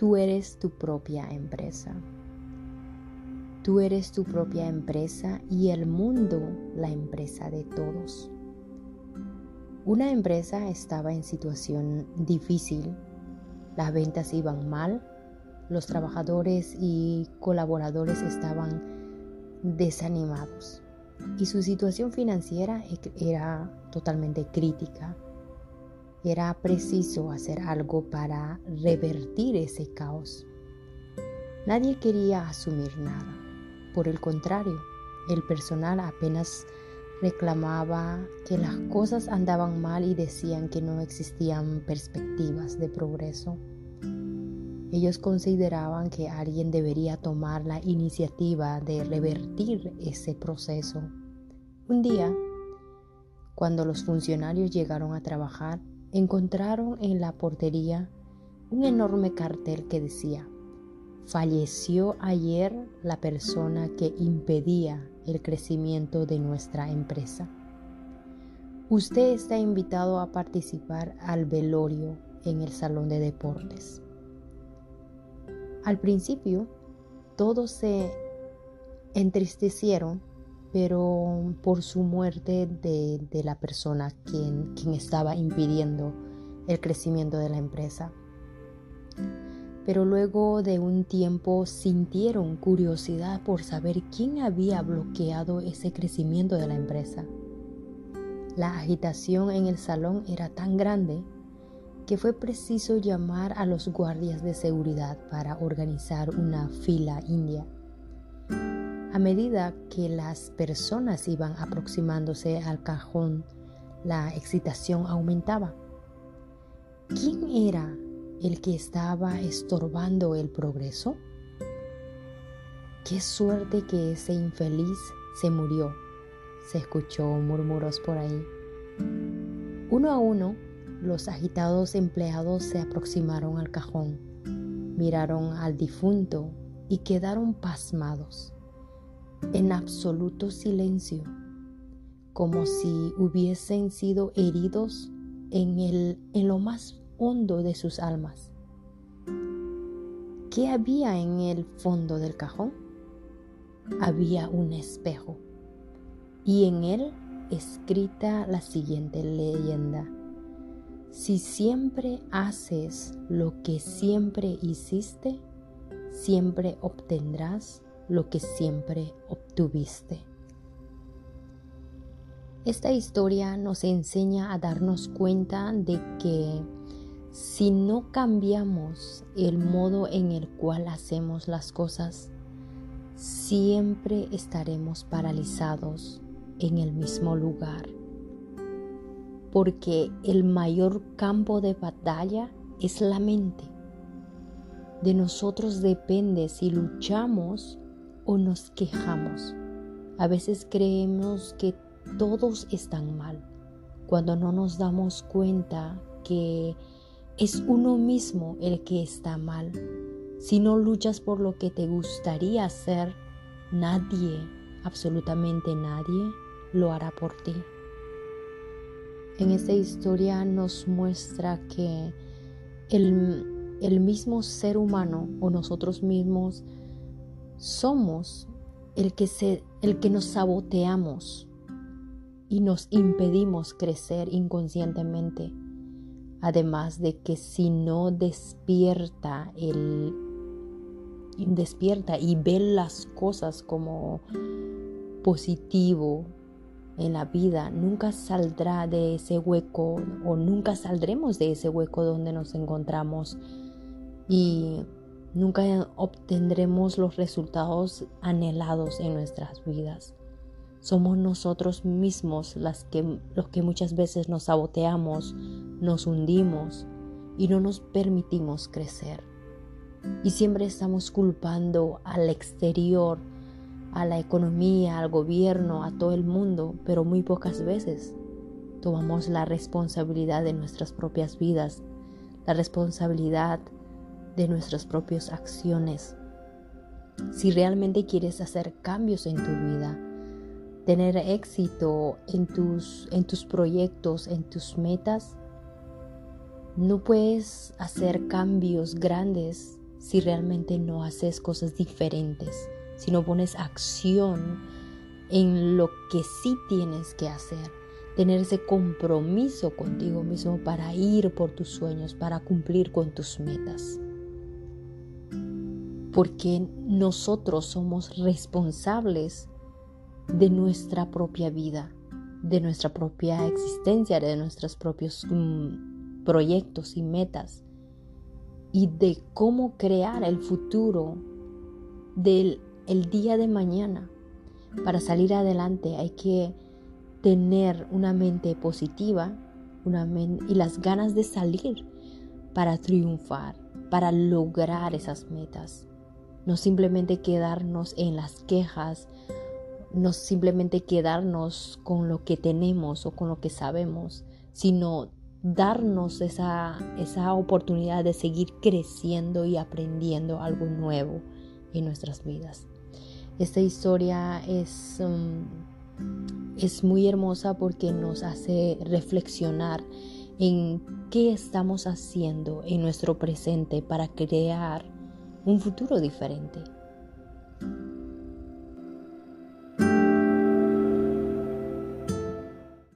Tú eres tu propia empresa. Tú eres tu propia empresa y el mundo la empresa de todos. Una empresa estaba en situación difícil, las ventas iban mal, los trabajadores y colaboradores estaban desanimados y su situación financiera e-, era totalmente crítica. Era preciso hacer algo para revertir ese caos. Nadie quería asumir nada. Por el contrario, el personal apenas reclamaba que las cosas andaban mal y decían que no existían perspectivas de progreso. Ellos consideraban que alguien debería tomar la iniciativa de revertir ese proceso. Un día, cuando los funcionarios llegaron a trabajar, encontraron en la portería un enorme cartel que decía, falleció ayer la persona que impedía el crecimiento de nuestra empresa. Usted está invitado a participar al velorio en el salón de deportes. Al principio, todos se entristecieron pero por su muerte de, la persona quien, quien estaba impidiendo el crecimiento de la empresa. Pero luego de un tiempo sintieron curiosidad por saber quién había bloqueado ese crecimiento de la empresa. La agitación en el salón era tan grande que fue preciso llamar a los guardias de seguridad para organizar una fila india. A medida que las personas iban aproximándose al cajón, la excitación aumentaba. ¿Quién era el que estaba estorbando el progreso? Qué suerte que ese infeliz se murió, se escuchó murmuros por ahí. Uno a uno, los agitados empleados se aproximaron al cajón, miraron al difunto y quedaron pasmados absoluto silencio, como si hubiesen sido heridos en, el, en lo más hondo de sus almas. ¿Qué había en el fondo del cajón? Había un espejo y en él escrita la siguiente leyenda. Si siempre haces lo que siempre hiciste, siempre obtendrás lo que siempre obtuviste. Esta historia nos enseña a darnos cuenta de que si no cambiamos el modo en el cual hacemos las cosas, siempre estaremos paralizados en el mismo lugar. Porque el mayor campo de batalla es la mente. De nosotros depende si luchamos o nos quejamos. A veces creemos que todos están mal, cuando no nos damos cuenta que es uno mismo el que está mal. Si no luchas por lo que te gustaría hacer, nadie, absolutamente nadie, lo hará por ti. En esta historia nos muestra que el, el mismo ser humano o nosotros mismos somos el que, se, el que nos saboteamos y nos impedimos crecer inconscientemente. Además de que si no despierta el despierta y ve las cosas como positivo en la vida, nunca saldrá de ese hueco o nunca saldremos de ese hueco donde nos encontramos. Y nunca obtendremos los resultados anhelados en nuestras vidas. Somos nosotros mismos las que, los que muchas veces nos saboteamos, nos hundimos y no nos permitimos crecer. Y siempre estamos culpando al exterior, a la economía, al gobierno, a todo el mundo, pero muy pocas veces tomamos la responsabilidad de nuestras propias vidas, la responsabilidad de nuestras propias acciones. Si realmente quieres hacer cambios en tu vida, tener éxito en tus, en tus proyectos, en tus metas, no puedes hacer cambios grandes si realmente no haces cosas diferentes, si no pones acción en lo que sí tienes que hacer, tener ese compromiso contigo mismo para ir por tus sueños, para cumplir con tus metas. Porque nosotros somos responsables de nuestra propia vida, de nuestra propia existencia, de nuestros propios mm, proyectos y metas y de cómo crear el futuro del el día de mañana. Para salir adelante hay que tener una mente positiva una y las ganas de salir para triunfar, para lograr esas metas. No simplemente quedarnos en las quejas, no simplemente quedarnos con lo que tenemos o con lo que sabemos, sino darnos esa, esa oportunidad de seguir creciendo y aprendiendo algo nuevo en nuestras vidas. Esta historia es, um, es muy hermosa porque nos hace reflexionar en qué estamos haciendo en nuestro presente para crear un futuro diferente